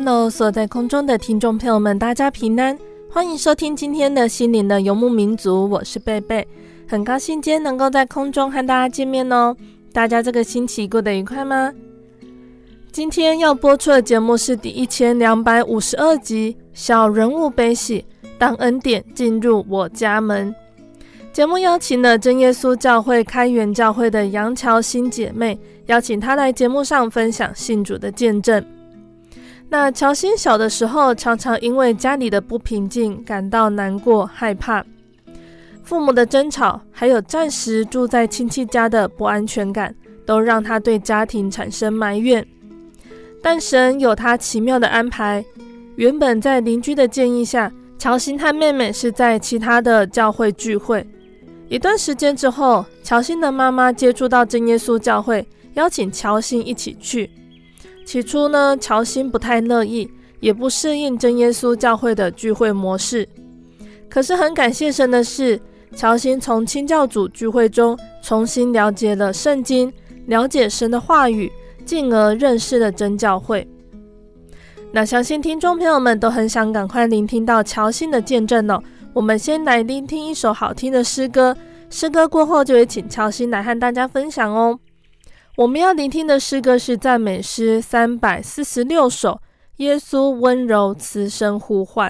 Hello，所在空中的听众朋友们，大家平安，欢迎收听今天的心灵的游牧民族，我是贝贝，很高兴今天能够在空中和大家见面哦。大家这个星期过得愉快吗？今天要播出的节目是第一千两百五十二集《小人物悲喜》，当恩典进入我家门。节目邀请了真耶稣教会开元教会的杨乔新姐妹，邀请她来节目上分享信主的见证。那乔欣小的时候，常常因为家里的不平静感到难过、害怕，父母的争吵，还有暂时住在亲戚家的不安全感，都让他对家庭产生埋怨。但神有他奇妙的安排，原本在邻居的建议下，乔欣和妹妹是在其他的教会聚会。一段时间之后，乔欣的妈妈接触到真耶稣教会，邀请乔欣一起去。起初呢，乔欣不太乐意，也不适应真耶稣教会的聚会模式。可是很感谢神的是，乔欣从清教组聚会中重新了解了圣经，了解神的话语，进而认识了真教会。那相信听众朋友们都很想赶快聆听到乔欣的见证哦。我们先来聆听一首好听的诗歌，诗歌过后就会请乔欣来和大家分享哦。我们要聆听的诗歌是赞美诗三百四十六首，《耶稣温柔慈声呼唤》。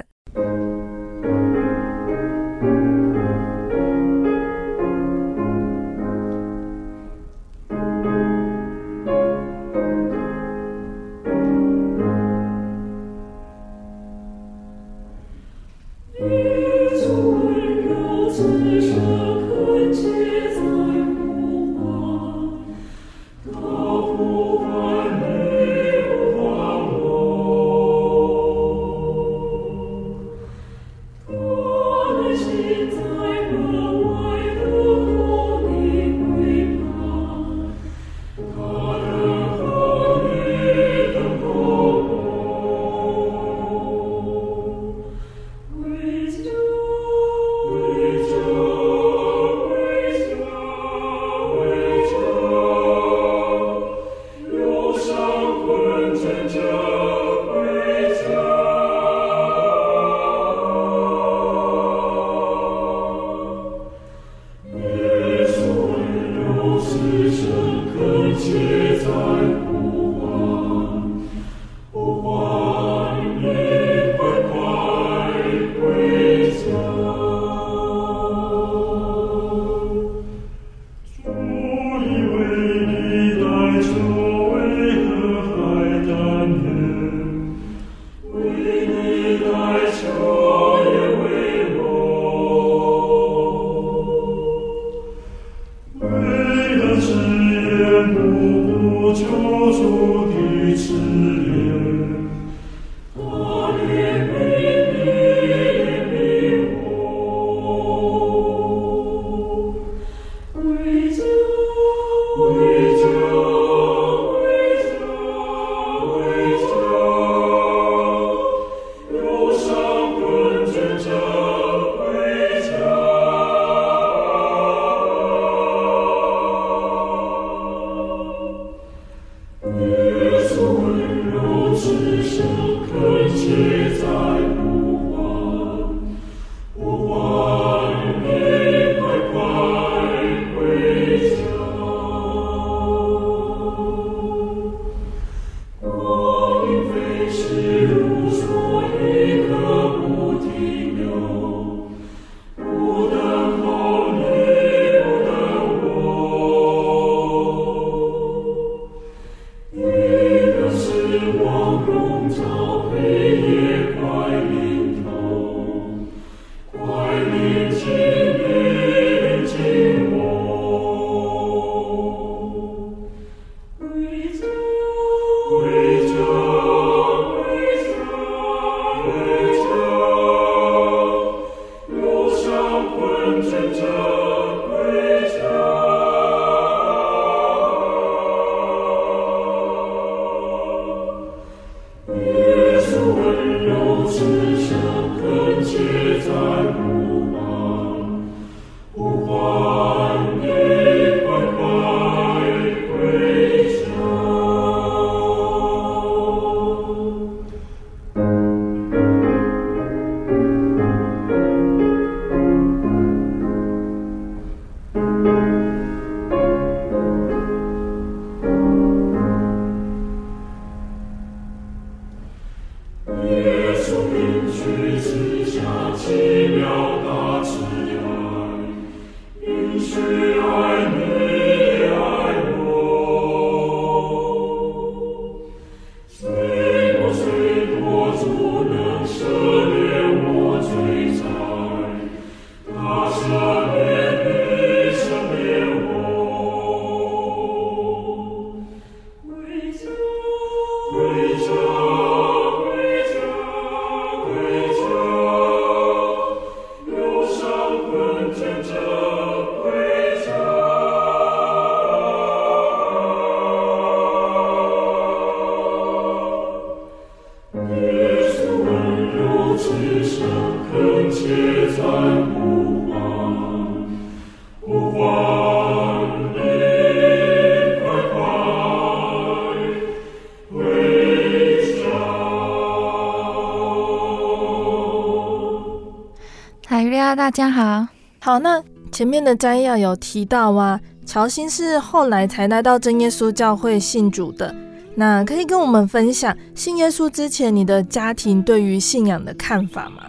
大家好，好，那前面的摘要有提到啊，乔欣是后来才来到真耶稣教会信主的。那可以跟我们分享信耶稣之前你的家庭对于信仰的看法吗？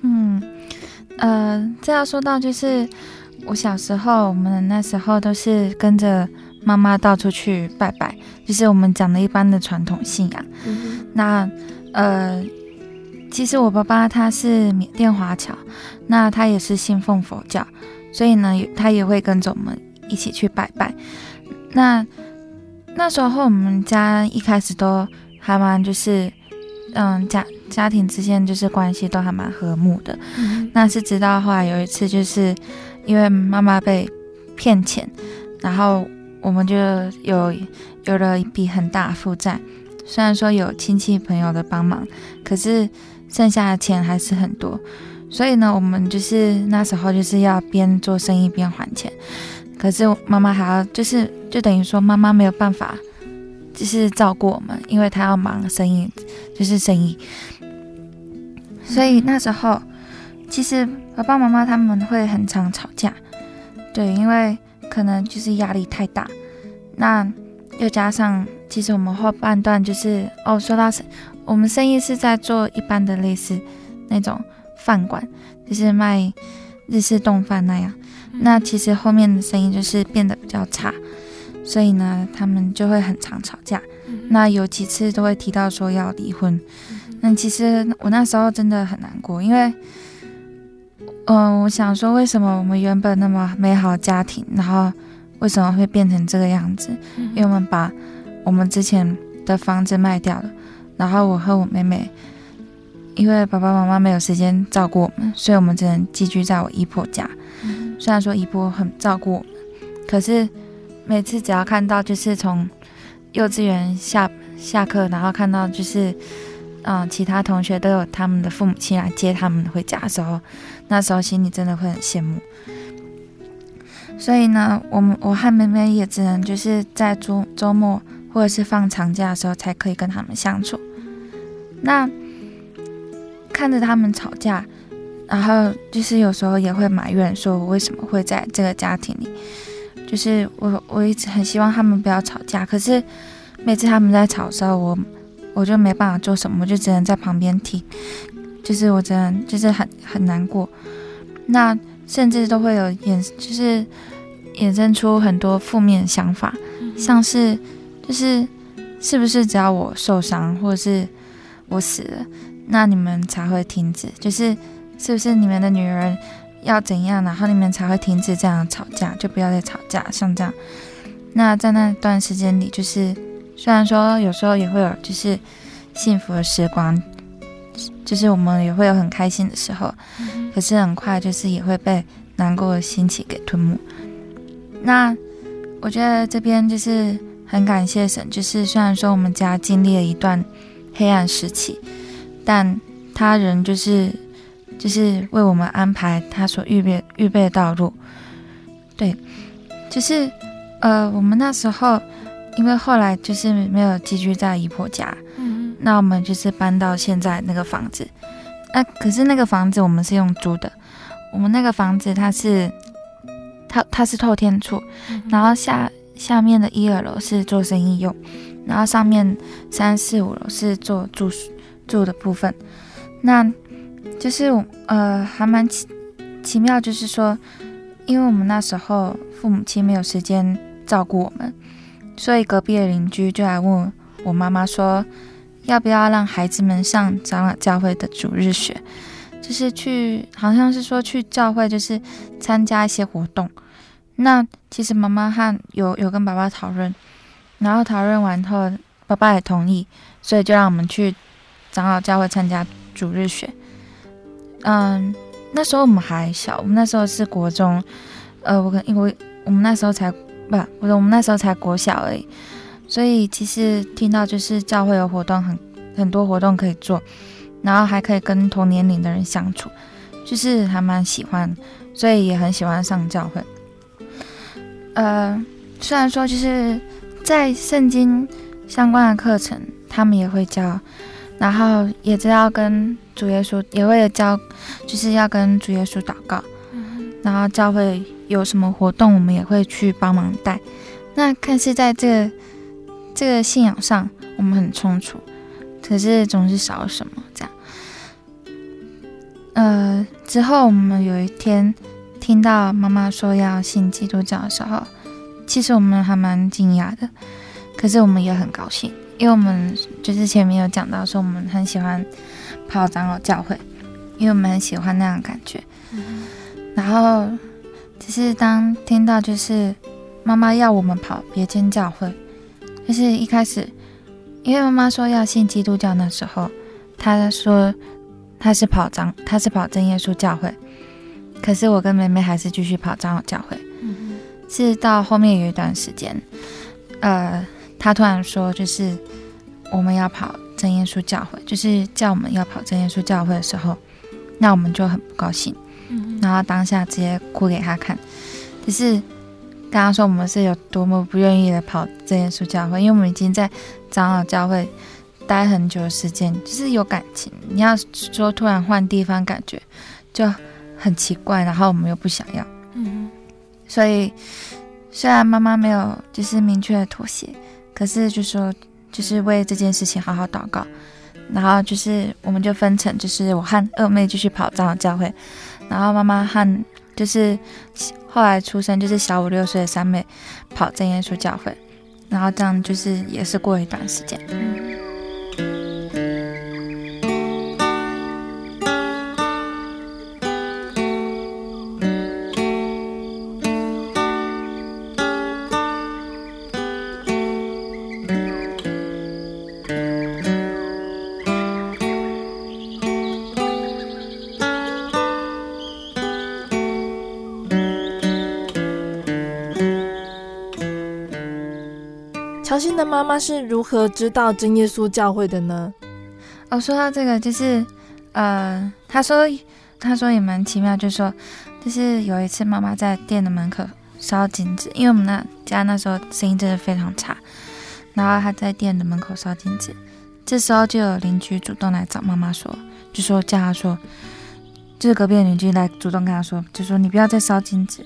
嗯，呃，这要说到就是我小时候，我们那时候都是跟着妈妈到处去拜拜，就是我们讲的一般的传统信仰。嗯。那呃。其实我爸爸他是缅甸华侨，那他也是信奉佛教，所以呢，他也会跟着我们一起去拜拜。那那时候我们家一开始都还蛮就是，嗯，家家庭之间就是关系都还蛮和睦的。嗯、那是直到后来有一次，就是因为妈妈被骗钱，然后我们就有有了一笔很大的负债，虽然说有亲戚朋友的帮忙，可是。剩下的钱还是很多，所以呢，我们就是那时候就是要边做生意边还钱。可是妈妈还要就是就等于说妈妈没有办法，就是照顾我们，因为她要忙生意，就是生意。所以那时候其实爸爸妈妈他们会很常吵架，对，因为可能就是压力太大。那又加上其实我们后半段就是哦，说到我们生意是在做一般的类似那种饭馆，就是卖日式冻饭那样。那其实后面的生意就是变得比较差，所以呢，他们就会很常吵架。那有几次都会提到说要离婚。那其实我那时候真的很难过，因为，嗯、呃，我想说，为什么我们原本那么美好的家庭，然后为什么会变成这个样子？因为我们把我们之前的房子卖掉了。然后我和我妹妹，因为爸爸妈妈没有时间照顾我们，所以我们只能寄居在我姨婆家。嗯、虽然说姨婆很照顾我们，可是每次只要看到就是从幼稚园下下课，然后看到就是嗯、呃、其他同学都有他们的父母亲来接他们回家的时候，那时候心里真的会很羡慕。所以呢，我们我和妹妹也只能就是在周周末或者是放长假的时候才可以跟他们相处。那看着他们吵架，然后就是有时候也会埋怨，说我为什么会在这个家庭里。就是我我一直很希望他们不要吵架，可是每次他们在吵的时候，我我就没办法做什么，我就只能在旁边听。就是我真的就是很很难过。那甚至都会有衍，就是衍生出很多负面想法，像是就是是不是只要我受伤，或者是。我死了，那你们才会停止。就是，是不是你们的女儿要怎样，然后你们才会停止这样吵架，就不要再吵架，像这样。那在那段时间里，就是虽然说有时候也会有就是幸福的时光，就是我们也会有很开心的时候，可是很快就是也会被难过的心情给吞没。那我觉得这边就是很感谢神，就是虽然说我们家经历了一段。黑暗时期，但他人就是就是为我们安排他所预备预备的道路。对，就是呃，我们那时候因为后来就是没有寄居在姨婆家，嗯，那我们就是搬到现在那个房子。那、呃、可是那个房子我们是用租的，我们那个房子它是它它是透天处，嗯、然后下下面的一二楼是做生意用。然后上面三四五楼是做住住的部分，那就是呃还蛮奇奇妙，就是说，因为我们那时候父母亲没有时间照顾我们，所以隔壁的邻居就来问我妈妈说，要不要让孩子们上长老教会的主日学，就是去，好像是说去教会，就是参加一些活动。那其实妈妈和有有跟爸爸讨论，然后讨论完后，爸爸也同意，所以就让我们去长老教会参加主日学。嗯，那时候我们还小，我们那时候是国中，呃，我跟因为我们那时候才不，我说我们那时候才国小而已。所以其实听到就是教会有活动很很多活动可以做，然后还可以跟同年龄的人相处，就是还蛮喜欢，所以也很喜欢上教会。呃，虽然说就是在圣经相关的课程他们也会教，然后也知道跟主耶稣也会教，就是要跟主耶稣祷告，然后教会有什么活动我们也会去帮忙带。那看似在这个。这个信仰上我们很充足，可是总是少了什么这样。呃，之后我们有一天听到妈妈说要信基督教的时候，其实我们还蛮惊讶的，可是我们也很高兴，因为我们就是前面有讲到说我们很喜欢跑长老教会，因为我们很喜欢那样的感觉。嗯、然后只是当听到就是妈妈要我们跑别间教会。就是一开始，因为妈妈说要信基督教，那时候，她说她是跑长，她是跑真耶稣教会，可是我跟妹妹还是继续跑长老教会。嗯。是到后面有一段时间，呃，她突然说，就是我们要跑真耶稣教会，就是叫我们要跑真耶稣教会的时候，那我们就很不高兴，嗯。然后当下直接哭给他看，就是。刚刚说我们是有多么不愿意的跑真耶稣教会，因为我们已经在长老教会待很久的时间，就是有感情。你要说突然换地方，感觉就很奇怪，然后我们又不想要。嗯，所以虽然妈妈没有就是明确的妥协，可是就说就是为这件事情好好祷告，然后就是我们就分成，就是我和二妹继续跑长老教会，然后妈妈和。就是后来出生就是小五六岁的三妹跑正耶稣教会，然后这样就是也是过一段时间。欣的妈妈是如何知道真耶稣教会的呢？哦，说到这个，就是，呃，他说，他说也蛮奇妙，就是说，就是有一次妈妈在店的门口烧金纸，因为我们那家那时候生意真的非常差，然后他在店的门口烧金纸，这时候就有邻居主动来找妈妈说，就说叫他说，就是隔壁的邻居来主动跟他说，就说你不要再烧金纸，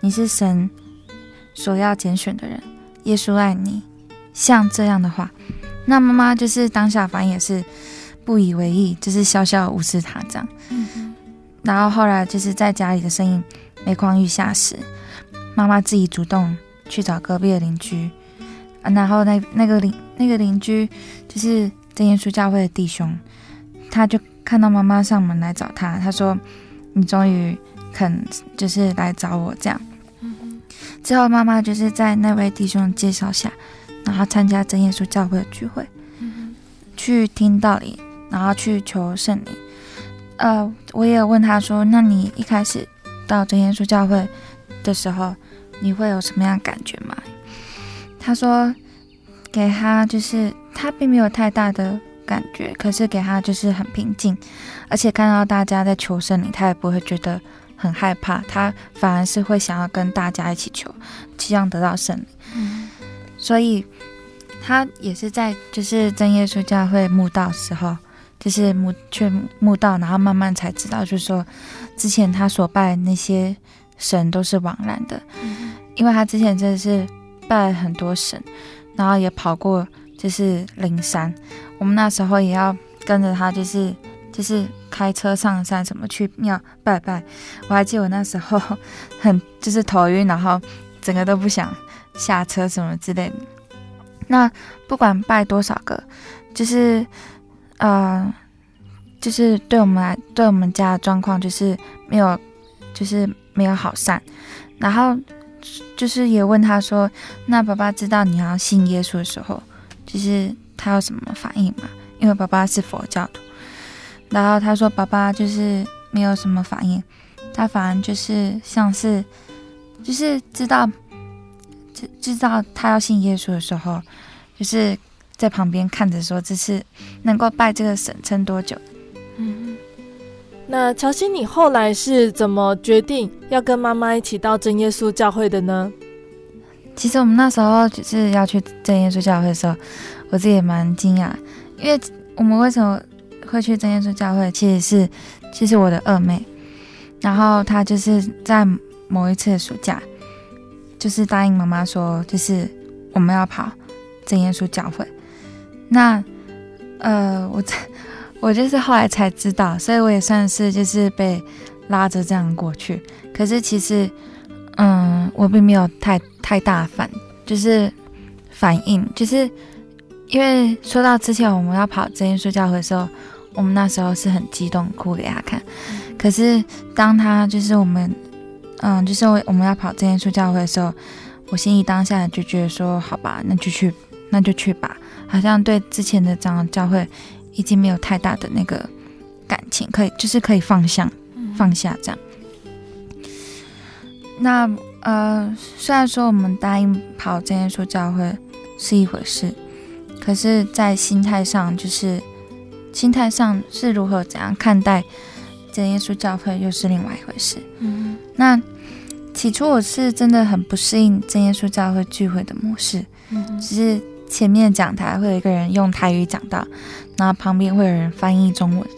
你是神所要拣选的人，耶稣爱你。像这样的话，那妈妈就是当下反应也是不以为意，就是笑笑无视他这样。然后后来就是在家里的生意每况愈下时，妈妈自己主动去找隔壁的邻居，然后那那个邻那个邻居就是真耶稣教会的弟兄，他就看到妈妈上门来找他，他说：“你终于肯就是来找我这样。”。之后妈妈就是在那位弟兄介绍下。然后参加真耶稣教会的聚会，去听道理，然后去求圣灵。呃，我也有问他说：“那你一开始到真耶稣教会的时候，你会有什么样的感觉吗？”他说：“给他就是他并没有太大的感觉，可是给他就是很平静，而且看到大家在求圣灵，他也不会觉得很害怕，他反而是会想要跟大家一起求，希望得到圣灵。”所以。他也是在就是真耶稣教会墓道时候，就是墓去墓道，然后慢慢才知道，就是说之前他所拜那些神都是枉然的，嗯、因为他之前真的是拜了很多神，然后也跑过就是灵山，我们那时候也要跟着他，就是就是开车上山什么去庙拜拜。我还记得我那时候很 就是头晕，然后整个都不想下车什么之类的。那不管拜多少个，就是呃，就是对我们来，对我们家的状况就是没有，就是没有好善。然后就是也问他说：“那爸爸知道你要信耶稣的时候，就是他有什么反应吗？”因为爸爸是佛教徒。然后他说：“爸爸就是没有什么反应，他反而就是像是，就是知道。”知知道他要信耶稣的时候，就是在旁边看着说：“这是能够拜这个神撑多久？”嗯，那乔西，你后来是怎么决定要跟妈妈一起到真耶稣教会的呢？其实我们那时候就是要去真耶稣教会的时候，我自己也蛮惊讶，因为我们为什么会去真耶稣教会？其实是其实我的二妹，然后她就是在某一次的暑假。就是答应妈妈说，就是我们要跑正耶稣教会。那呃，我 我就是后来才知道，所以我也算是就是被拉着这样过去。可是其实，嗯，我并没有太太大反，就是反应，就是因为说到之前我们要跑正耶稣教会的时候，我们那时候是很激动，哭给他看。可是当他就是我们。嗯，就是我我们要跑真耶稣教会的时候，我心里当下就觉得说，好吧，那就去，那就去吧。好像对之前的长老教会已经没有太大的那个感情，可以就是可以放下，放下这样。那呃，虽然说我们答应跑真耶稣教会是一回事，可是，在心态上，就是心态上是如何怎样看待真耶稣教会，又是另外一回事。嗯。那起初我是真的很不适应真耶稣教会聚会的模式，嗯，只是前面讲台会有一个人用台语讲到，然后旁边会有人翻译中文。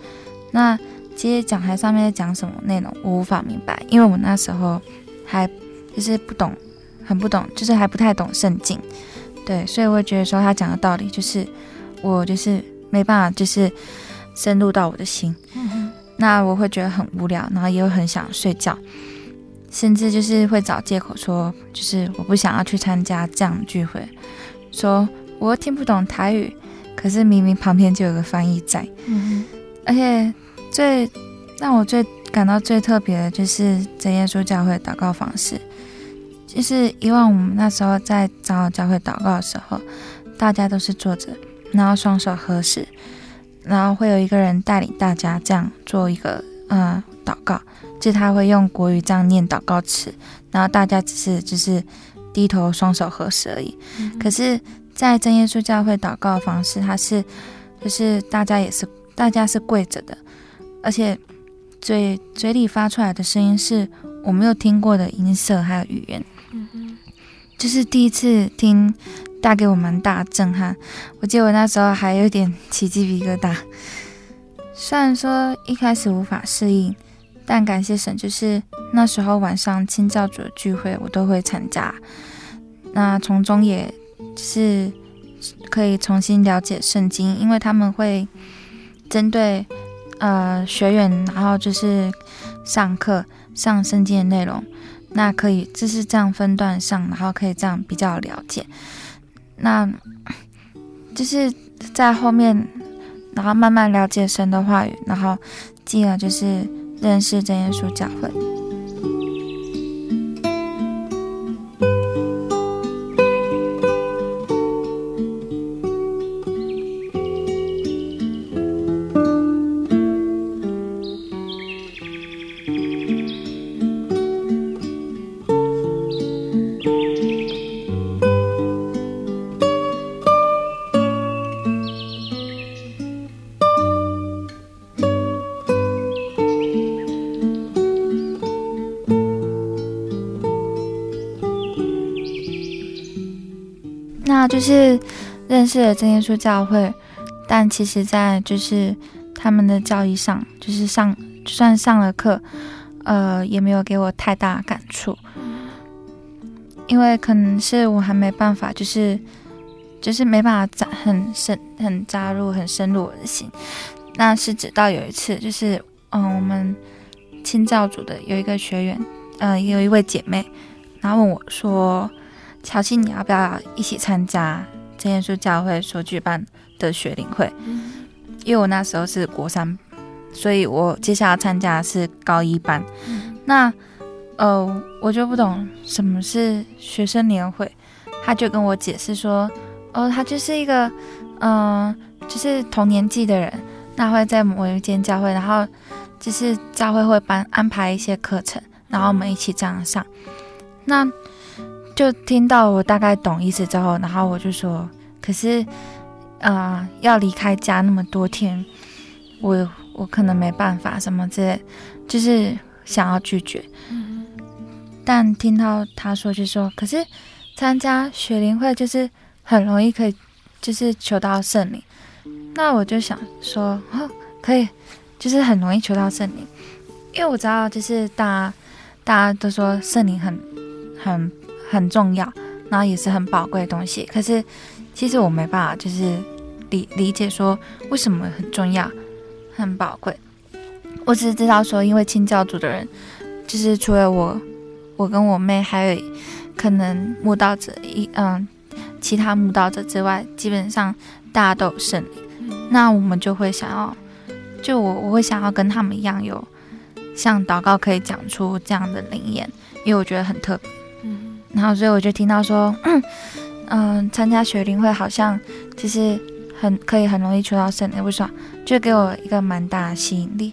那其实讲台上面在讲什么内容，我无法明白，因为我那时候还就是不懂，很不懂，就是还不太懂圣经，对，所以我会觉得说他讲的道理就是我就是没办法，就是深入到我的心，嗯，那我会觉得很无聊，然后也会很想睡觉。甚至就是会找借口说，就是我不想要去参加这样的聚会，说我又听不懂台语，可是明明旁边就有个翻译在。而且最让我最感到最特别的就是真耶稣教会祷告方式，就是以往我们那时候在长老教会祷告的时候，大家都是坐着，然后双手合十，然后会有一个人带领大家这样做一个嗯祷告。就他会用国语这样念祷告词，然后大家只是就是低头双手合十而已。嗯、可是，在真耶稣教会祷告的方式，他是就是大家也是大家是跪着的，而且嘴嘴里发出来的声音是我没有听过的音色还有语言。嗯哼，就是第一次听，带给我蛮大震撼。我记得我那时候还有点起鸡皮疙瘩，虽然说一开始无法适应。但感谢神，就是那时候晚上清教主的聚会，我都会参加。那从中也是可以重新了解圣经，因为他们会针对呃学员，然后就是上课上圣经的内容。那可以就是这样分段上，然后可以这样比较了解。那就是在后面，然后慢慢了解神的话语，然后进而就是。认识真耶稣教会。就是认识了真耶稣教会，但其实，在就是他们的教义上，就是上就算上了课，呃，也没有给我太大感触，因为可能是我还没办法，就是就是没办法扎很深很扎入很深入我的心，那是直到有一次，就是嗯，我们清教组的有一个学员，呃，有一位姐妹，然后问我说：“乔西，你要不要一起参加真耶稣教会所举办的学龄会？”嗯、因为我那时候是国三，所以我接下来参加的是高一班。嗯、那呃，我就不懂什么是学生年会，他就跟我解释说：“哦，他就是一个。”嗯，就是同年纪的人，那会在某一间教会，然后就是教会会班安排一些课程，然后我们一起这样上。那就听到我大概懂意思之后，然后我就说，可是，啊、呃，要离开家那么多天，我我可能没办法什么之类，就是想要拒绝。嗯，但听到他说，就说，可是参加学龄会就是很容易可以。就是求到圣灵，那我就想说，哦，可以，就是很容易求到圣灵，因为我知道，就是大家大家都说圣灵很很很重要，然后也是很宝贵的东西。可是其实我没办法，就是理理解说为什么很重要、很宝贵。我只是知道说，因为清教组的人，就是除了我，我跟我妹，还有可能慕道者一嗯。其他慕道者之外，基本上大家都有圣灵，嗯、那我们就会想要，就我我会想要跟他们一样有，像祷告可以讲出这样的灵言，因为我觉得很特别。嗯，然后所以我就听到说，嗯，呃、参加学龄会好像就是很可以很容易求到圣灵，为什么？就给我一个蛮大的吸引力。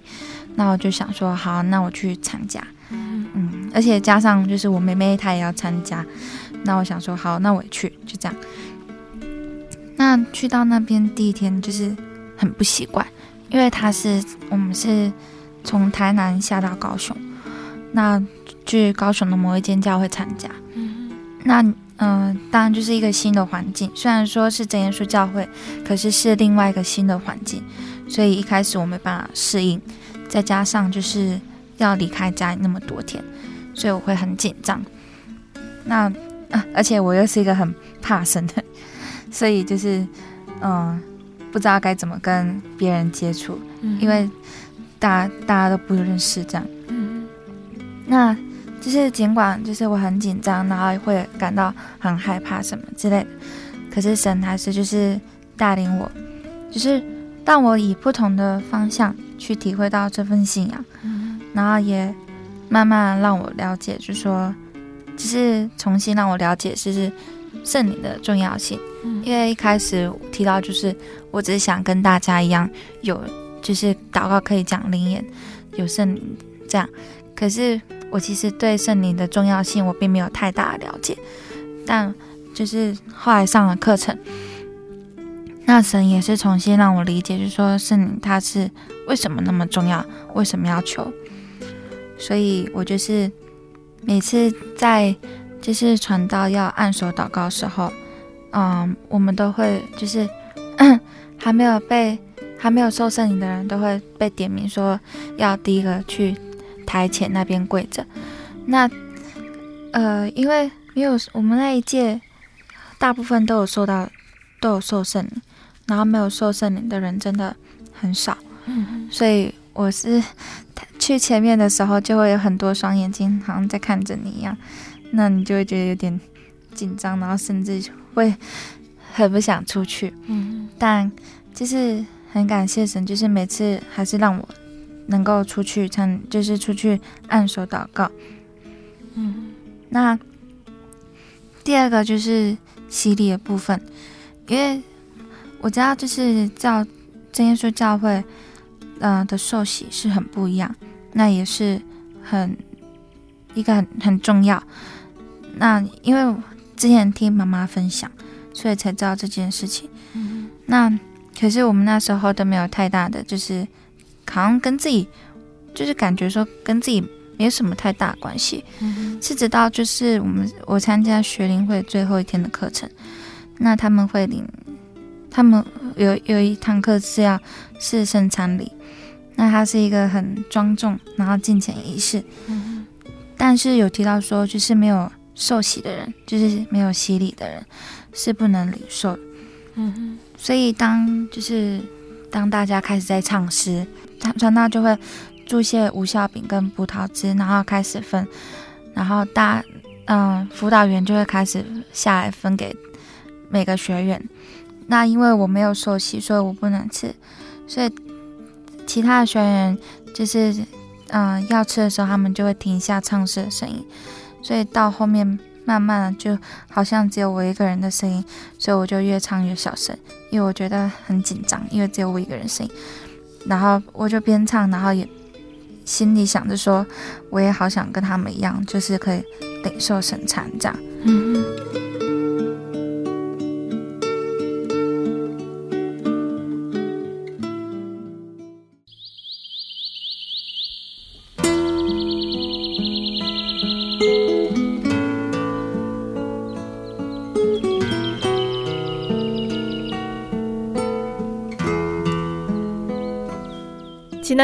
那我就想说，好，那我去参加。嗯，嗯，而且加上就是我妹妹她也要参加。那我想说，好，那我也去，就这样。那去到那边第一天就是很不习惯，因为他是我们是从台南下到高雄，那去高雄的某一间教会参加。嗯，那嗯、呃，当然就是一个新的环境，虽然说是真耶稣教会，可是是另外一个新的环境，所以一开始我没办法适应，再加上就是要离开家里那么多天，所以我会很紧张。那啊，而且我又是一个很怕生的，所以就是，嗯，不知道该怎么跟别人接触，嗯、因为大家大家都不认识这样。嗯，那就是尽管就是我很紧张，然后会感到很害怕什么之类的，可是神还是就是带领我，就是让我以不同的方向去体会到这份信仰，嗯、然后也慢慢让我了解，就是说。只是重新让我了解，就是圣灵的重要性。嗯，因为一开始提到，就是我只是想跟大家一样，有就是祷告可以讲灵言，有圣灵这样。可是我其实对圣灵的重要性，我并没有太大的了解。但就是后来上了课程，那神也是重新让我理解，就是说圣灵它是为什么那么重要，为什么要求。所以我就是。每次在就是传道要按手祷告的时候，嗯，我们都会就是 还没有被还没有受圣灵的人都会被点名说要第一个去台前那边跪着。那呃，因为没有我们那一届大部分都有受到都有受圣灵，然后没有受圣灵的人真的很少，嗯，所以我是。去前面的时候，就会有很多双眼睛，好像在看着你一样，那你就会觉得有点紧张，然后甚至会很不想出去。嗯，但就是很感谢神，就是每次还是让我能够出去，参，就是出去按手祷告。嗯，那第二个就是洗礼的部分，因为我知道就是教真耶稣教会。嗯、呃，的受洗是很不一样，那也是很一个很很重要。那因为之前听妈妈分享，所以才知道这件事情。嗯、那可是我们那时候都没有太大的，就是好像跟自己，就是感觉说跟自己没有什么太大关系。嗯、是直到就是我们我参加学龄会最后一天的课程，那他们会领，他们有有一堂课是要是圣餐礼。那它是一个很庄重，然后敬虔仪式，嗯、但是有提到说，就是没有受洗的人，就是没有洗礼的人，是不能领受。嗯哼，所以当就是当大家开始在唱诗，传道就会注些无效饼跟葡萄汁，然后开始分，然后大嗯辅导员就会开始下来分给每个学员。那因为我没有受洗，所以我不能吃，所以其他的学员就是嗯要吃的时候，他们就会停下唱诗的声音，所以到后面。慢慢的，就好像只有我一个人的声音，所以我就越唱越小声，因为我觉得很紧张，因为只有我一个人声音。然后我就边唱，然后也心里想着说，我也好想跟他们一样，就是可以领受圣餐这样。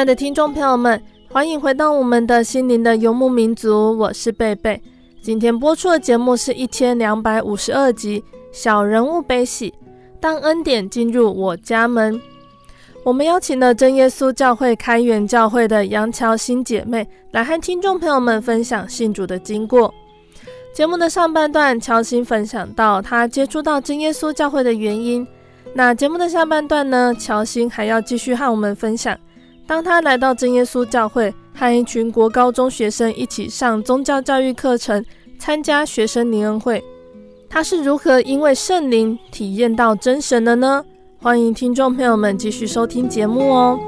亲爱的听众朋友们，欢迎回到我们的心灵的游牧民族，我是贝贝。今天播出的节目是一千两百五十二集《小人物悲喜》，当恩典进入我家门。我们邀请了真耶稣教会开元教会的杨乔欣姐妹来和听众朋友们分享信主的经过。节目的上半段，乔欣分享到她接触到真耶稣教会的原因。那节目的下半段呢，乔欣还要继续和我们分享。当他来到真耶稣教会，和一群国高中学生一起上宗教教育课程，参加学生灵恩会，他是如何因为圣灵体验到真神的呢？欢迎听众朋友们继续收听节目哦。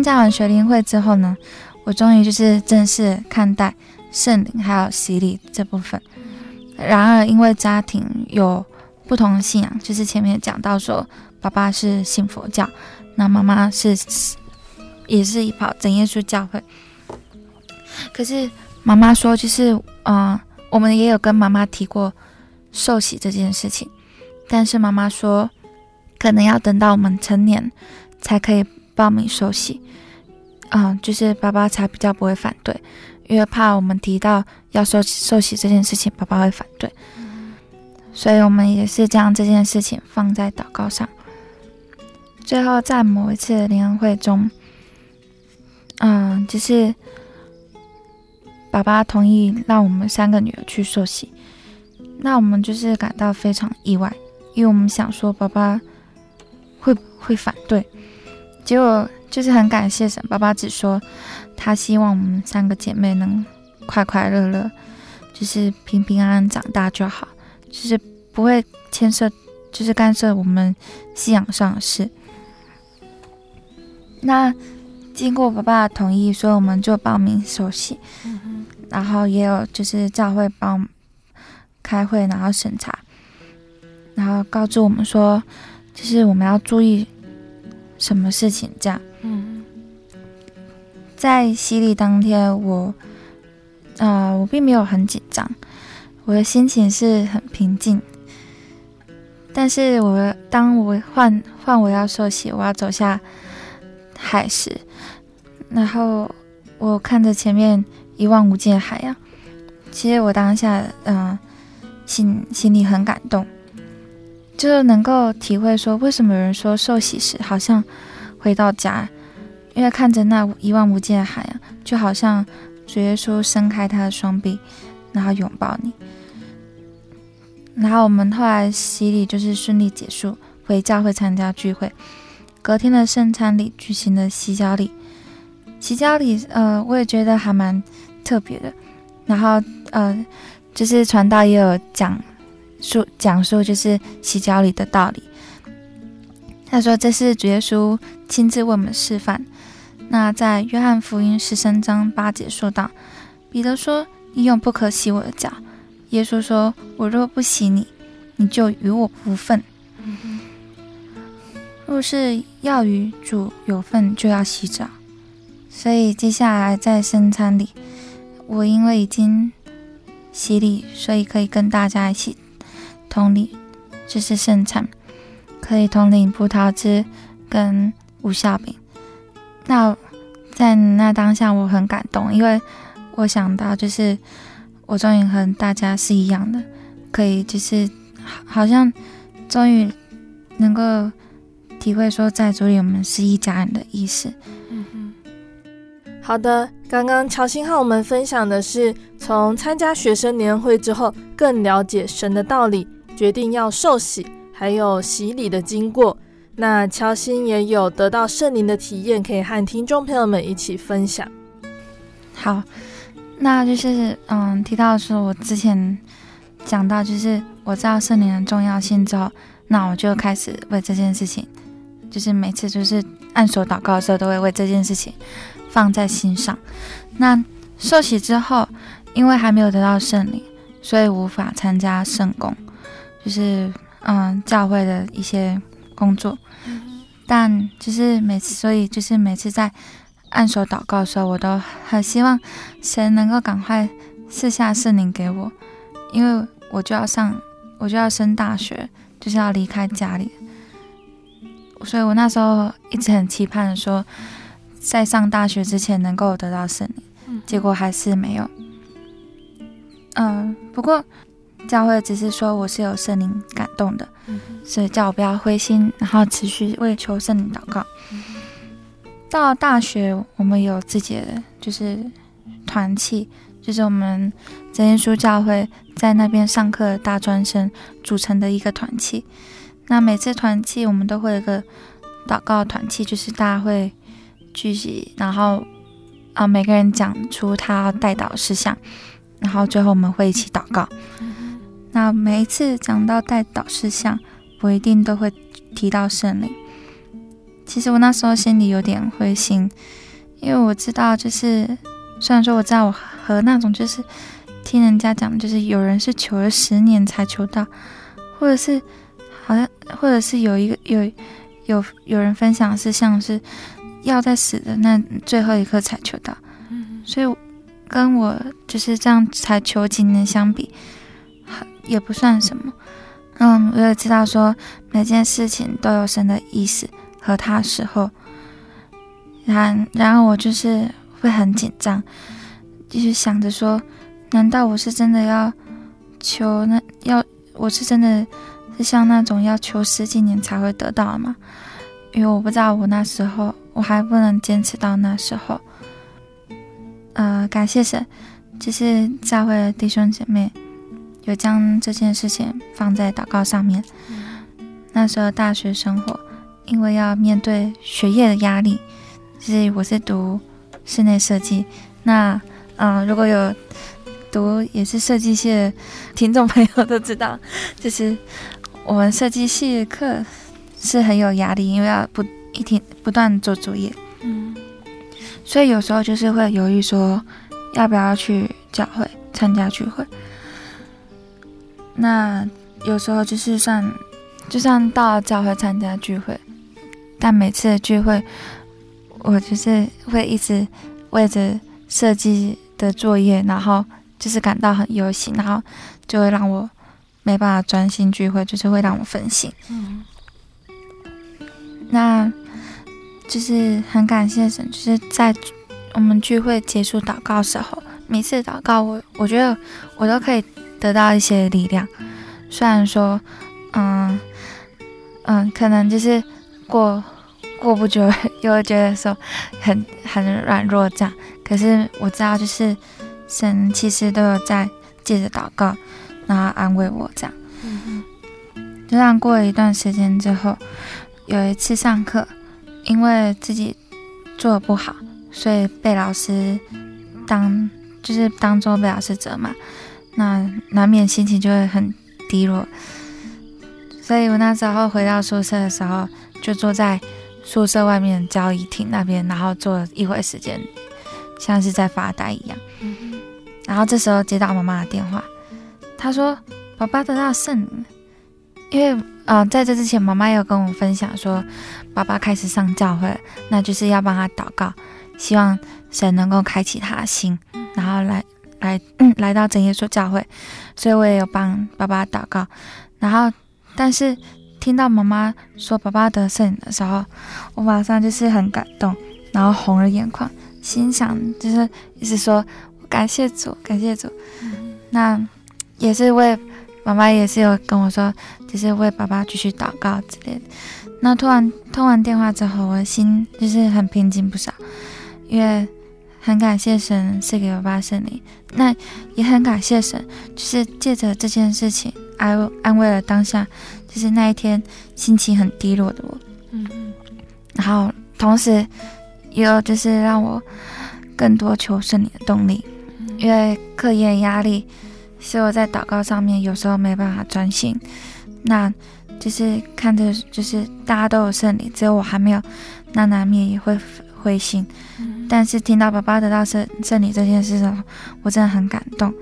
参加完学灵会之后呢，我终于就是正式看待圣灵还有洗礼这部分。然而，因为家庭有不同的信仰，就是前面讲到说，爸爸是信佛教，那妈妈是也是一跑真耶稣教会。可是妈妈说，就是嗯、我们也有跟妈妈提过受洗这件事情，但是妈妈说，可能要等到我们成年才可以。报名受洗，嗯，就是爸爸才比较不会反对，因为怕我们提到要受受洗这件事情，爸爸会反对，所以我们也是将这件事情放在祷告上。最后在某一次联恩会中，嗯，就是爸爸同意让我们三个女儿去受洗，那我们就是感到非常意外，因为我们想说爸爸会会反对。结果就是很感谢神，爸爸只说他希望我们三个姐妹能快快乐乐，就是平平安安长大就好，就是不会牵涉，就是干涉我们信仰上的事。那经过爸爸的同意，所以我们就报名手洗，然后也有就是教会帮开会，然后审查，然后告知我们说，就是我们要注意。什么事情这样？嗯，在洗礼当天，我，呃，我并没有很紧张，我的心情是很平静。但是我当我换换我要受洗，我要走下海时，然后我看着前面一望无际的海洋，其实我当下，嗯、呃，心心里很感动。就是能够体会说，为什么有人说受洗时好像回到家，因为看着那一望无际的海洋，就好像主耶稣伸开他的双臂，然后拥抱你。然后我们后来洗礼就是顺利结束，回教会参加聚会。隔天的圣餐礼举行了洗脚礼，洗脚礼呃，我也觉得还蛮特别的。然后呃，就是传道也有讲。述讲述就是洗脚里的道理。他说：“这是主耶稣亲自为我们示范。”那在约翰福音十三章八节说道：“彼得说：‘你永不可洗我的脚。’耶稣说：‘我若不洗你，你就与我无份。若是要与主有份，就要洗脚。’所以接下来在圣餐里，我因为已经洗礼，所以可以跟大家一起。”同领，就是盛产，可以统领葡萄汁跟无酵饼。那在那当下，我很感动，因为我想到就是我终于和大家是一样的，可以就是好像终于能够体会说在主里我们是一家人的意思。嗯哼。好的，刚刚乔欣和我们分享的是从参加学生年会之后，更了解神的道理，决定要受洗，还有洗礼的经过。那乔欣也有得到圣灵的体验，可以和听众朋友们一起分享。好，那就是嗯，提到说我之前讲到，就是我知道圣灵的重要性之后，那我就开始为这件事情，就是每次就是按手祷告的时候，都会为这件事情放在心上。那受洗之后，因为还没有得到圣灵，所以无法参加圣工，就是嗯，教会的一些工作。但就是每次，所以就是每次在按手祷告的时候，我都很希望神能够赶快赐下圣灵给我，因为我就要上，我就要升大学，就是要离开家里，所以我那时候一直很期盼说，在上大学之前能够得到圣灵，结果还是没有。嗯，不过。教会只是说我是有圣灵感动的，所以叫我不要灰心，然后持续为求圣灵祷告。到大学，我们有自己的就是团契，就是我们真耶稣教会在那边上课的大专生组成的一个团契。那每次团契，我们都会有一个祷告团契，就是大家会聚集，然后啊每个人讲出他要代祷事项，然后最后我们会一起祷告。那每一次讲到代祷事项，我一定都会提到圣灵。其实我那时候心里有点灰心，因为我知道，就是虽然说我知道我和那种就是听人家讲，就是有人是求了十年才求到，或者是好像，或者是有一个有有有人分享是像是要在死的那最后一刻才求到，所以跟我就是这样才求几年相比。也不算什么，嗯，我也知道说每件事情都有神的意思和他时候，然然后我就是会很紧张，就是想着说，难道我是真的要求那要我是真的是像那种要求十几年才会得到吗？因为我不知道我那时候我还不能坚持到那时候，呃，感谢神，就是教会的弟兄姐妹。就将这件事情放在祷告上面。那时候大学生活，因为要面对学业的压力，就是我是读室内设计。那嗯、呃，如果有读也是设计系的听众朋友都知道，就是我们设计系的课是很有压力，因为要不一天不断做作业。嗯，所以有时候就是会犹豫说，要不要去教会参加聚会。那有时候就是算，就算到教会参加聚会，但每次的聚会，我就是会一直为着设计的作业，然后就是感到很忧心，然后就会让我没办法专心聚会，就是会让我分心。嗯，那就是很感谢神，就是在我们聚会结束祷告时候，每次祷告我，我觉得我都可以。得到一些力量，虽然说，嗯嗯，可能就是过过不久又会觉得说很很软弱这样，可是我知道就是神其实都有在借着祷告，然后安慰我这样。就这样过了一段时间之后，有一次上课，因为自己做的不好，所以被老师当就是当做被老师责骂。那难免心情就会很低落，所以我那时候回到宿舍的时候，就坐在宿舍外面交易厅那边，然后坐了一会时间，像是在发呆一样。然后这时候接到妈妈的电话，她说：“爸爸得到圣。”因为啊、呃，在这之前，妈妈有跟我分享说，爸爸开始上教会，那就是要帮他祷告，希望神能够开启他的心，然后来。来，嗯，来到真耶稣教会，所以我也有帮爸爸祷告。然后，但是听到妈妈说爸爸得圣灵的时候，我马上就是很感动，然后红了眼眶，心想就是一直说感谢主，感谢主。嗯、那也是为妈妈也是有跟我说，就是为爸爸继续祷告之类的。那突然通完电话之后，我的心就是很平静不少，因为很感谢神赐给我爸圣灵，那也很感谢神，就是借着这件事情安安慰了当下，就是那一天心情很低落的我。嗯嗯。然后同时也有就是让我更多求圣灵的动力，因为课业压力，使我在祷告上面有时候没办法专心。那就是看着，就是大家都有圣灵，只有我还没有，那难免也会灰心。嗯、但是听到爸爸得到圣圣灵这件事的我真的很感动，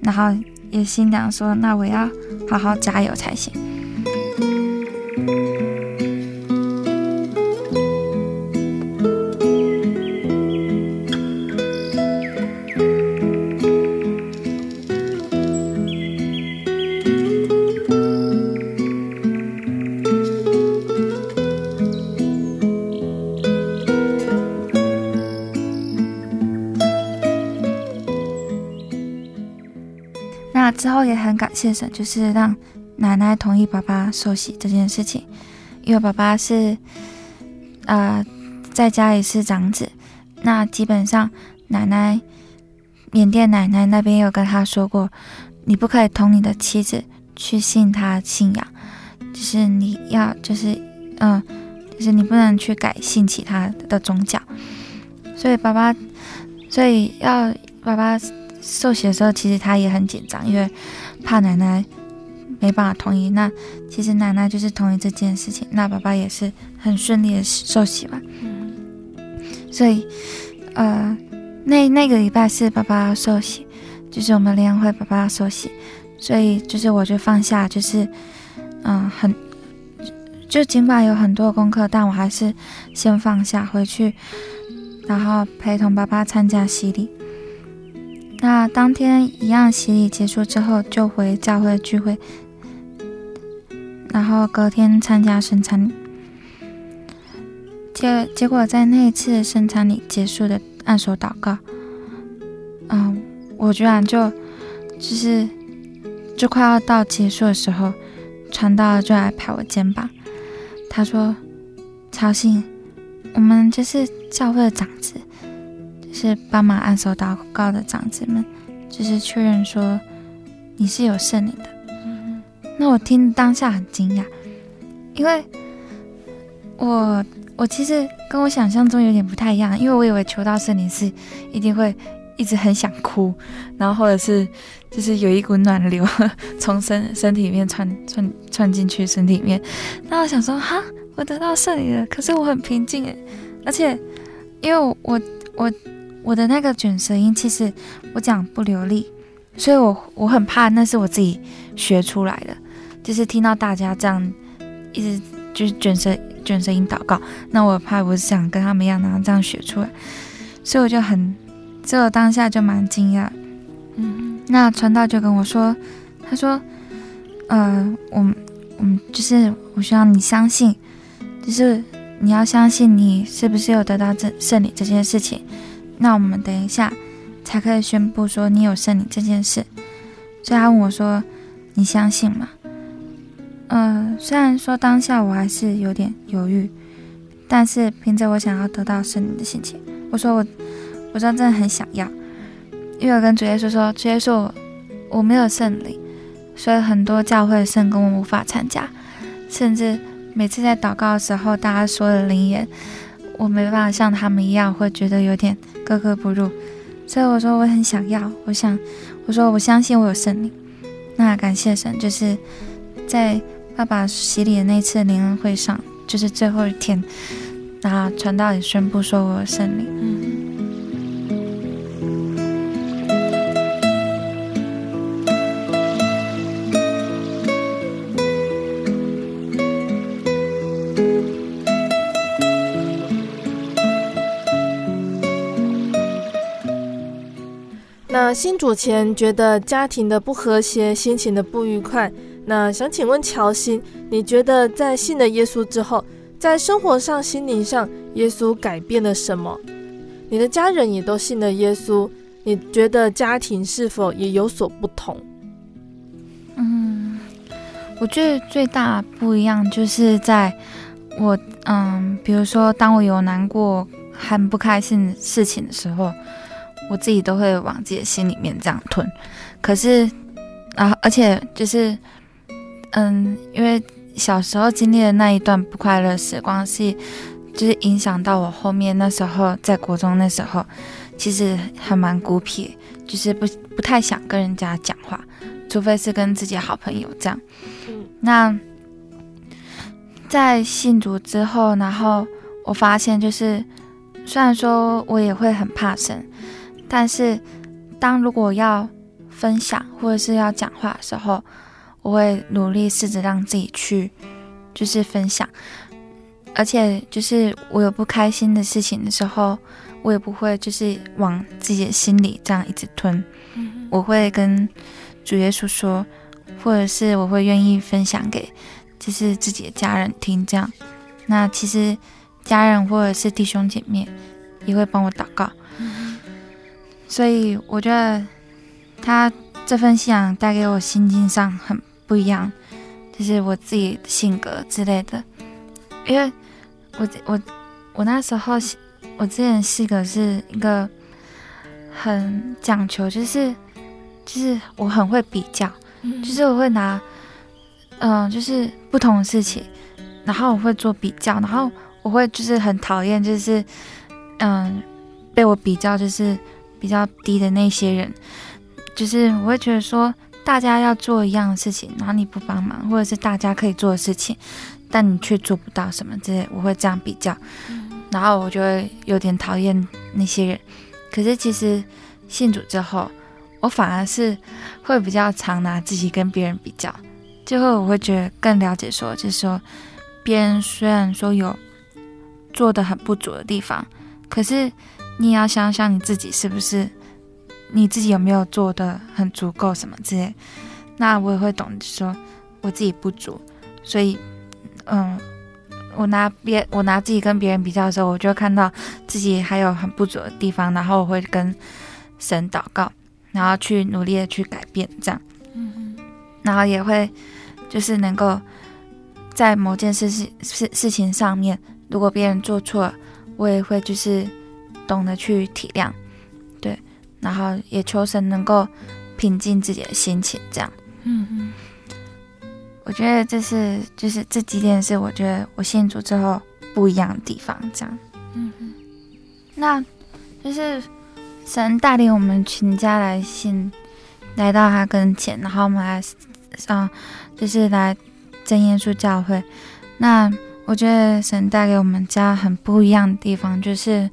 然后也心想说，那我要好好加油才行。就是让奶奶同意爸爸受洗这件事情，因为爸爸是，呃，在家里是长子，那基本上奶奶，缅甸奶奶那边有跟他说过，你不可以同你的妻子去信他信仰，就是你要就是嗯、就是你不能去改信其他的宗教，所以爸爸，所以要爸爸。受洗的时候，其实他也很紧张，因为怕奶奶没办法同意。那其实奶奶就是同意这件事情，那爸爸也是很顺利的受洗吧。嗯。所以，呃，那那个礼拜是爸爸受洗，就是我们联欢会爸爸受洗，所以就是我就放下，就是嗯、很就尽管有很多功课，但我还是先放下回去，然后陪同爸爸参加洗礼。那当天一样洗礼结束之后，就回教会聚会，然后隔天参加圣餐。结结果在那一次圣餐里结束的按手祷告，嗯，我居然就就是就快要到结束的时候，传道就来拍我肩膀，他说：“曹信，我们就是教会的长子。”是帮忙按手祷告的长子们，就是确认说你是有圣灵的。嗯、那我听当下很惊讶，因为我我其实跟我想象中有点不太一样，因为我以为求到圣灵是一定会一直很想哭，然后或者是就是有一股暖流 从身身体里面窜窜窜进去身体里面。那我想说哈，我得到圣灵了，可是我很平静诶，而且因为我我。我我的那个卷舌音，其实我讲不流利，所以我我很怕那是我自己学出来的，就是听到大家这样一直就是卷舌卷舌音祷告，那我怕我想跟他们一样，然后这样学出来，所以我就很，所以我当下就蛮惊讶。嗯，那传道就跟我说，他说，呃，我们我们就是我希望你相信，就是你要相信你是不是有得到这圣礼这件事情。那我们等一下才可以宣布说你有圣灵这件事。所以他问我说：“你相信吗？”呃，虽然说当下我还是有点犹豫，但是凭着我想要得到圣灵的心情，我说我，我真的很想要，因为我跟主耶稣说，主耶稣，我没有圣灵，所以很多教会的圣工我无法参加，甚至每次在祷告的时候，大家说的灵言。我没办法像他们一样，会觉得有点格格不入，所以我说我很想要，我想，我说我相信我有圣灵。那感谢神，就是在爸爸洗礼的那次灵恩会上，就是最后一天，然后传道也宣布说我有圣灵。嗯。新主前觉得家庭的不和谐，心情的不愉快，那想请问乔欣，你觉得在信了耶稣之后，在生活上、心灵上，耶稣改变了什么？你的家人也都信了耶稣，你觉得家庭是否也有所不同？嗯，我觉得最大不一样就是在我，嗯，比如说当我有难过、很不开心事情的时候，我自己都会往自己的心里面这样吞。可是，啊，而且就是。嗯，因为小时候经历的那一段不快乐时光，是就是影响到我后面那时候在国中那时候，其实还蛮孤僻，就是不不太想跟人家讲话，除非是跟自己好朋友这样。那在信主之后，然后我发现，就是虽然说我也会很怕生，但是当如果要分享或者是要讲话的时候，我会努力试着让自己去，就是分享，而且就是我有不开心的事情的时候，我也不会就是往自己的心里这样一直吞。我会跟主耶稣说，或者是我会愿意分享给就是自己的家人听。这样，那其实家人或者是弟兄姐妹也会帮我祷告。所以我觉得他这份信仰带给我心境上很。不一样，就是我自己的性格之类的，因为我我我那时候我之前性格是一个很讲求，就是就是我很会比较，就是我会拿嗯、呃，就是不同的事情，然后我会做比较，然后我会就是很讨厌，就是嗯、呃，被我比较就是比较低的那些人，就是我会觉得说。大家要做一样的事情，然后你不帮忙，或者是大家可以做的事情，但你却做不到什么之类，我会这样比较，然后我就会有点讨厌那些人。可是其实信主之后，我反而是会比较常拿自己跟别人比较，最后我会觉得更了解说，就是说别人虽然说有做的很不足的地方，可是你也要想想你自己是不是。你自己有没有做的很足够什么之类？那我也会懂说我自己不足，所以，嗯，我拿别我拿自己跟别人比较的时候，我就看到自己还有很不足的地方，然后我会跟神祷告，然后去努力的去改变这样，嗯，然后也会就是能够在某件事情事事情上面，如果别人做错了，我也会就是懂得去体谅。对然后也求神能够平静自己的心情，这样。嗯嗯，我觉得这是就是这几点是我觉得我信主之后不一样的地方，这样。嗯嗯，那就是神带领我们全家来信，来到他跟前，然后我们来啊，就是来真耶稣教会。那我觉得神带给我们家很不一样的地方，就是。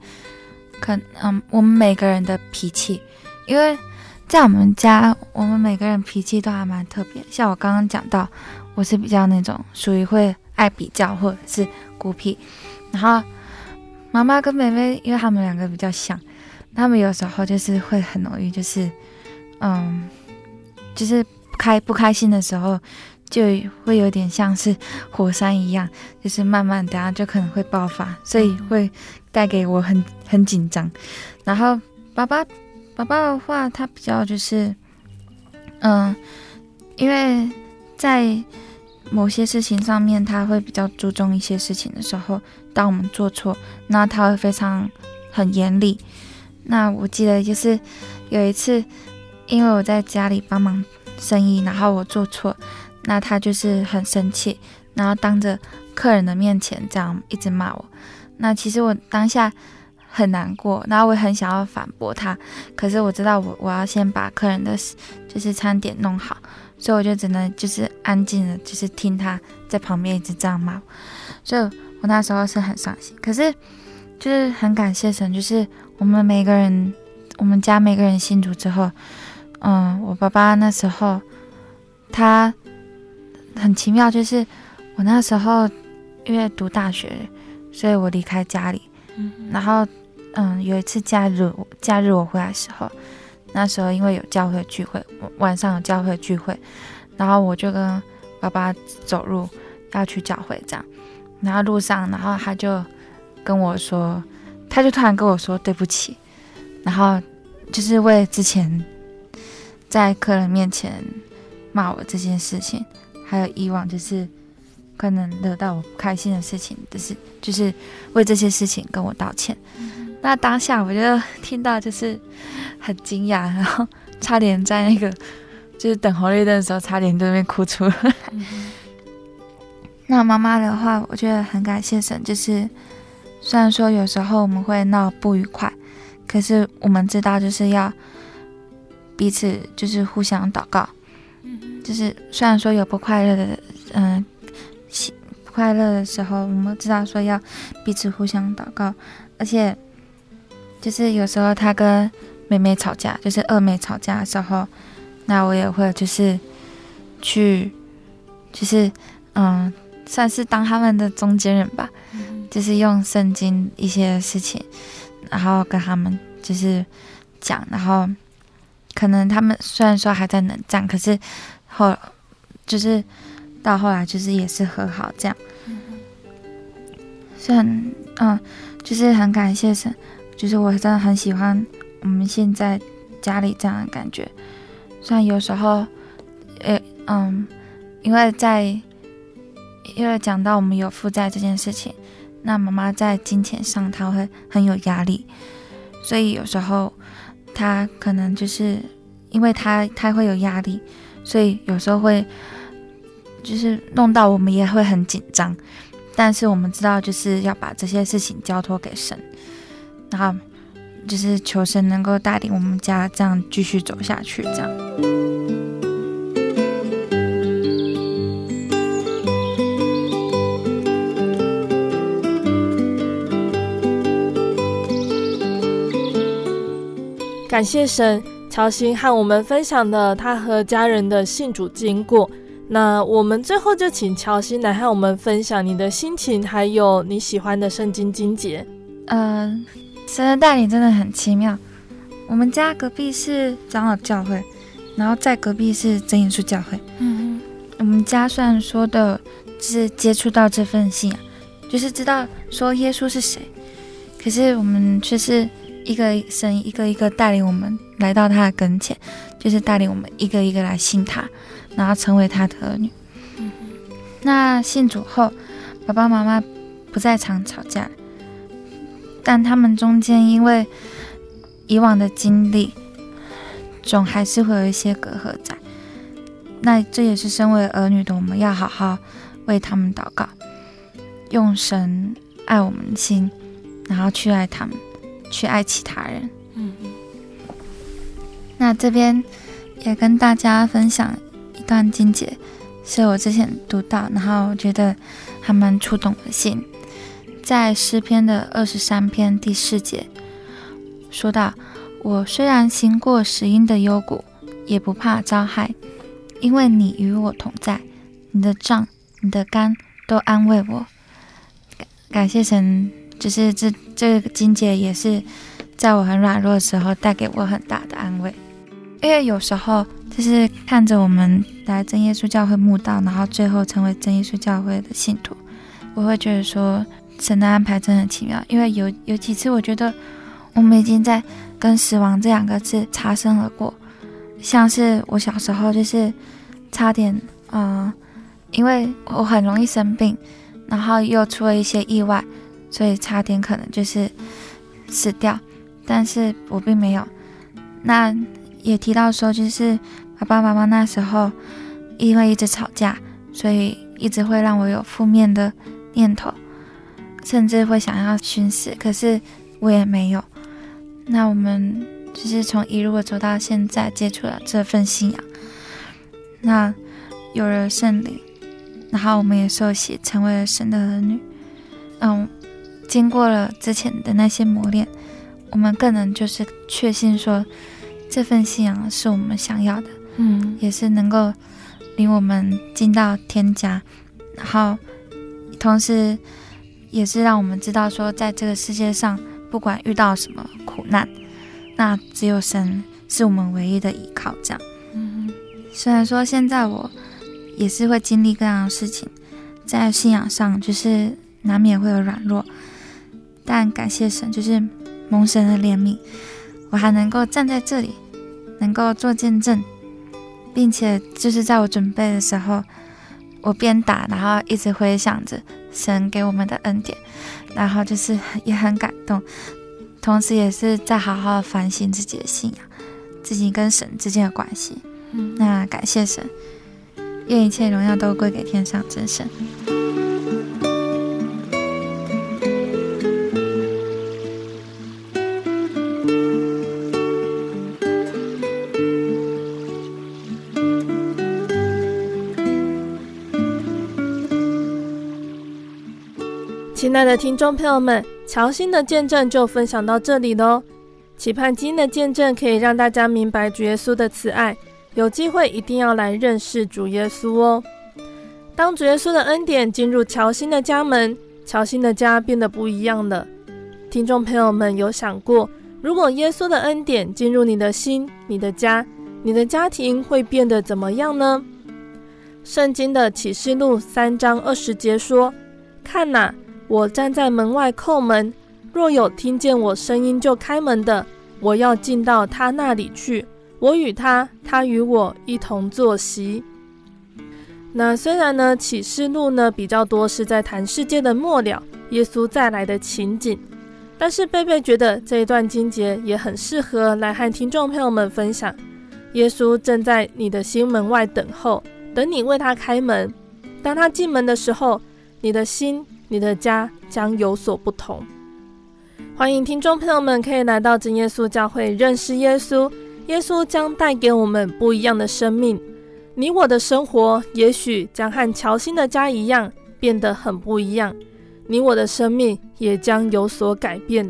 可嗯，我们每个人的脾气，因为在我们家，我们每个人脾气都还蛮特别。像我刚刚讲到，我是比较那种属于会爱比较或者是孤僻。然后妈妈跟妹妹，因为他们两个比较像，他们有时候就是会很容易，就是嗯，就是开不开心的时候，就会有点像是火山一样，就是慢慢等下就可能会爆发，所以会。带给我很很紧张，然后爸爸爸爸的话，他比较就是，嗯，因为在某些事情上面，他会比较注重一些事情的时候，当我们做错，那他会非常很严厉。那我记得就是有一次，因为我在家里帮忙生意，然后我做错，那他就是很生气，然后当着客人的面前这样一直骂我。那其实我当下很难过，然后我也很想要反驳他，可是我知道我我要先把客人的就是餐点弄好，所以我就只能就是安静的，就是听他在旁边一直这样骂我，所以我那时候是很伤心。可是就是很感谢神，就是我们每个人，我们家每个人信主之后，嗯，我爸爸那时候他很奇妙，就是我那时候因为读大学。所以我离开家里，然后，嗯，有一次假日，假日我回来的时候，那时候因为有教会聚会，晚上有教会聚会，然后我就跟爸爸走路要去教会这样，然后路上，然后他就跟我说，他就突然跟我说对不起，然后就是为之前在客人面前骂我这件事情，还有以往就是可能惹到我不开心的事情就是，就是为这些事情跟我道歉。嗯、那当下我就听到就是很惊讶，然后差点在那个。就是等红绿灯的时候，差点在那边哭出来。嗯、那妈妈的话，我觉得很感谢神。就是虽然说有时候我们会闹不愉快，可是我们知道就是要彼此就是互相祷告。就是虽然说有不快乐的，嗯、呃，不快乐的时候，我们知道说要彼此互相祷告。而且就是有时候他跟妹妹吵架，就是二妹吵架的时候。那我也会就是去，就是嗯，算是当他们的中间人吧，嗯、就是用圣经一些事情，然后跟他们就是讲，然后可能他们虽然说还在冷战，可是后就是到后来就是也是和好这样。虽然嗯，就是很感谢神，就是我真的很喜欢我们现在家里这样的感觉。虽然有时候，诶，嗯，因为在，因为讲到我们有负债这件事情，那妈妈在金钱上她会很有压力，所以有时候她可能就是因为她她会有压力，所以有时候会就是弄到我们也会很紧张，但是我们知道就是要把这些事情交托给神，然后。就是求神能够带领我们家这样继续走下去，这样。感谢神，乔欣和我们分享的他和家人的信主经过。那我们最后就请乔欣来和我们分享你的心情，还有你喜欢的圣经经节。嗯。神的带领真的很奇妙。我们家隔壁是长老教会，然后在隔壁是真耶稣教会。嗯，我们家虽然说的是接触到这份信仰，就是知道说耶稣是谁，可是我们却是一个神一个一个带领我们来到他的跟前，就是带领我们一个一个来信他，然后成为他的儿女。那信主后，爸爸妈妈不再常吵架。但他们中间因为以往的经历，总还是会有一些隔阂在。那这也是身为儿女的我们要好好为他们祷告，用神爱我们的心，然后去爱他们，去爱其他人。那这边也跟大家分享一段经节，是我之前读到，然后我觉得还蛮触动的心。在诗篇的二十三篇第四节，说道：“我虽然行过死荫的幽谷，也不怕遭害，因为你与我同在，你的杖、你的竿都安慰我。”感感谢神，就是这这个经节也是在我很软弱的时候带给我很大的安慰。因为有时候就是看着我们来真耶稣教会慕道，然后最后成为真耶稣教会的信徒，我会觉得说。神的安排真的很奇妙，因为有有几次，我觉得我们已经在跟死亡这两个字擦身而过，像是我小时候就是差点，嗯、因为我很容易生病，然后又出了一些意外，所以差点可能就是死掉，但是我并没有。那也提到说，就是爸爸妈妈那时候因为一直吵架，所以一直会让我有负面的念头。甚至会想要寻死，可是我也没有。那我们就是从一路走到现在，接触了这份信仰，那有了圣灵，然后我们也受洗，成为了神的儿女。嗯，经过了之前的那些磨练，我们更能就是确信说，这份信仰是我们想要的，嗯，也是能够领我们进到天家，然后同时。也是让我们知道说，在这个世界上，不管遇到什么苦难，那只有神是我们唯一的依靠。这样，嗯，虽然说现在我也是会经历各样的事情，在信仰上就是难免会有软弱，但感谢神，就是蒙神的怜悯，我还能够站在这里，能够做见证，并且就是在我准备的时候，我边打，然后一直回想着神给我们的恩典，然后就是也很感动，同时也是在好好的反省自己的信仰，自己跟神之间的关系。嗯，那感谢神。愿一切荣耀都归给天上真神。亲爱的听众朋友们，乔欣的见证就分享到这里喽。期盼今天的见证可以让大家明白主耶稣的慈爱。有机会一定要来认识主耶稣哦。当主耶稣的恩典进入乔欣的家门，乔欣的家变得不一样了。听众朋友们有想过，如果耶稣的恩典进入你的心、你的家，你的家庭会变得怎么样呢？圣经的启示录三章二十节说：“看哪，我站在门外叩门，若有听见我声音就开门的，我要进到他那里去。”我与他，他与我一同坐席。那虽然呢，启示录呢比较多是在谈世界的末了，耶稣再来的情景，但是贝贝觉得这一段经节也很适合来和听众朋友们分享。耶稣正在你的心门外等候，等你为他开门。当他进门的时候，你的心、你的家将有所不同。欢迎听众朋友们可以来到真耶稣教会，认识耶稣。耶稣将带给我们不一样的生命，你我的生活也许将和乔欣的家一样变得很不一样，你我的生命也将有所改变。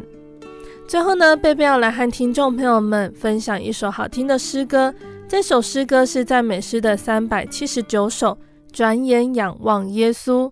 最后呢，贝贝要来和听众朋友们分享一首好听的诗歌，这首诗歌是赞美诗的三百七十九首，转眼仰望耶稣。